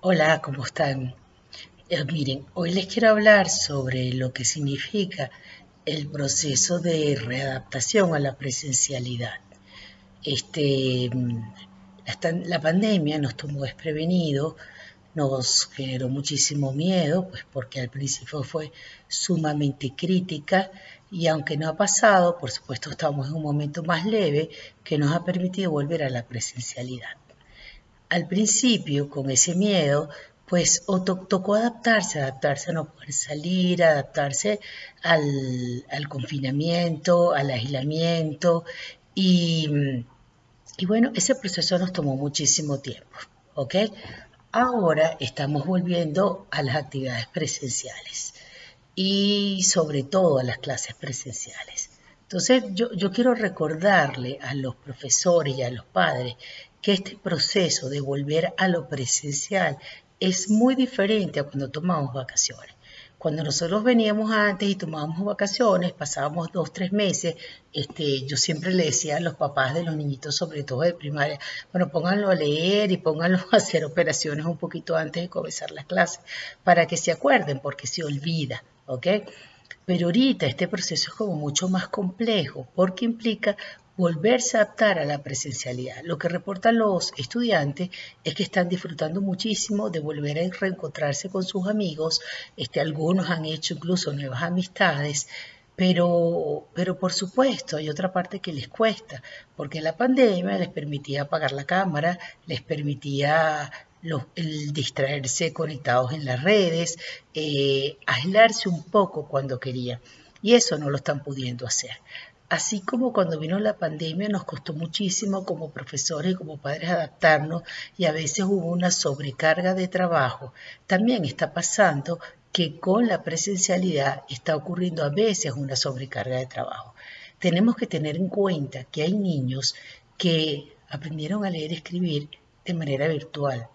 Hola, ¿cómo están? Eh, miren, hoy les quiero hablar sobre lo que significa el proceso de readaptación a la presencialidad. Este, la, pandemia nos tomó desprevenidos, nos generó muchísimo miedo, pues porque al principio fue sumamente crítica y aunque no ha pasado, por supuesto estamos en un momento más leve que nos ha permitido volver a la presencialidad al principio, con ese miedo, pues tocó adaptarse, adaptarse a no poder salir, adaptarse al, confinamiento, al aislamiento. Y, y, bueno, ese proceso nos tomó muchísimo tiempo, ¿ok? Ahora estamos volviendo a las actividades presenciales y sobre todo a las clases presenciales. Entonces yo, yo quiero recordarle a los profesores y a los padres que este proceso de volver a lo presencial es muy diferente a cuando tomamos vacaciones. Cuando nosotros veníamos antes y tomábamos vacaciones, pasábamos dos, tres meses, este, yo siempre le decía a los papás de los niñitos, sobre todo de primaria, bueno, pónganlo a leer y pónganlo a hacer operaciones un poquito antes de comenzar las clases, para que se acuerden, porque se olvida, ¿ok? Pero ahorita este proceso es como mucho más complejo, porque implica volverse a adaptar a la presencialidad. Lo que reportan los estudiantes es que están disfrutando muchísimo de volver a reencontrarse con sus amigos, este, algunos han hecho incluso nuevas amistades, pero, pero por supuesto hay otra parte que les cuesta, porque la pandemia les permitía apagar la cámara, les permitía distraerse conectados en las redes, eh, aislarse un poco cuando querían. Y eso no lo están pudiendo hacer. Así como cuando vino la pandemia nos costó muchísimo como profesores y como padres adaptarnos y a veces hubo una sobrecarga de trabajo, también está pasando que con la presencialidad está ocurriendo a veces una sobrecarga de trabajo. Tenemos que tener en cuenta que hay niños que aprendieron a leer y escribir de manera virtual,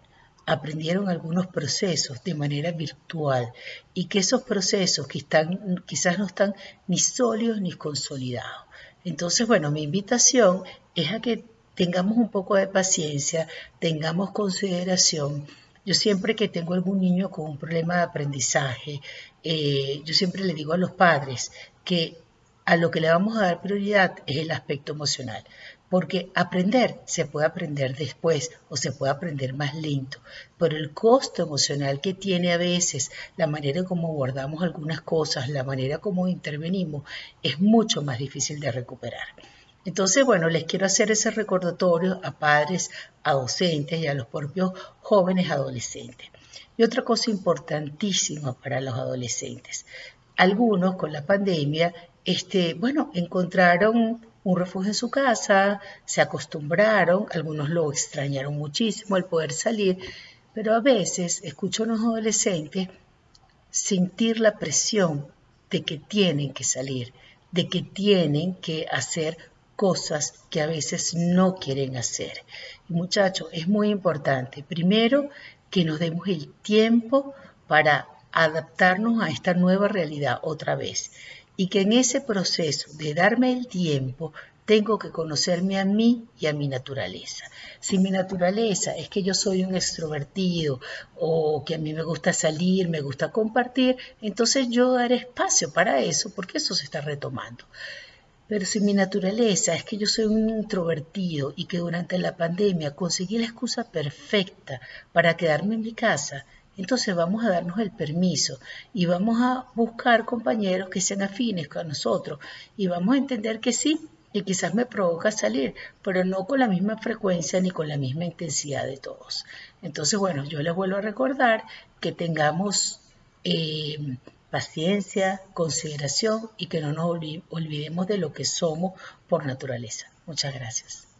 aprendieron algunos procesos de manera virtual y que esos procesos que están, quizás no están ni sólidos ni consolidados. Entonces, bueno, mi invitación es a que tengamos un poco de paciencia, tengamos consideración. Yo siempre que tengo algún niño con un problema de aprendizaje, eh, yo siempre le digo a los padres que a lo que le vamos a dar prioridad es el aspecto emocional, porque aprender se puede aprender después o se puede aprender más lento, pero el costo emocional que tiene a veces la manera como guardamos algunas cosas, la manera como intervenimos, es mucho más difícil de recuperar. Entonces, bueno, les quiero hacer ese recordatorio a padres, a docentes y a los propios jóvenes adolescentes. Y otra cosa importantísima para los adolescentes. Algunos con la pandemia este, bueno, encontraron un refugio en su casa, se acostumbraron, algunos lo extrañaron muchísimo el poder salir, pero a veces escucho a unos adolescentes sentir la presión de que tienen que salir, de que tienen que hacer cosas que a veces no quieren hacer. muchachos, es muy importante, primero, que nos demos el tiempo para adaptarnos a esta nueva realidad otra vez y que en ese proceso de darme el tiempo tengo que conocerme a mí y a mi naturaleza. Si mi naturaleza es que yo soy un extrovertido o que a mí me gusta salir, me gusta compartir, entonces yo daré espacio para eso porque eso se está retomando. Pero si mi naturaleza es que yo soy un introvertido y que durante la pandemia conseguí la excusa perfecta para quedarme en mi casa, entonces vamos a darnos el permiso y vamos a buscar compañeros que sean afines con nosotros y vamos a entender que sí, y quizás me provoca salir, pero no con la misma frecuencia ni con la misma intensidad de todos. Entonces, bueno, yo les vuelvo a recordar que tengamos eh, paciencia, consideración y que no nos olvidemos de lo que somos por naturaleza. Muchas gracias.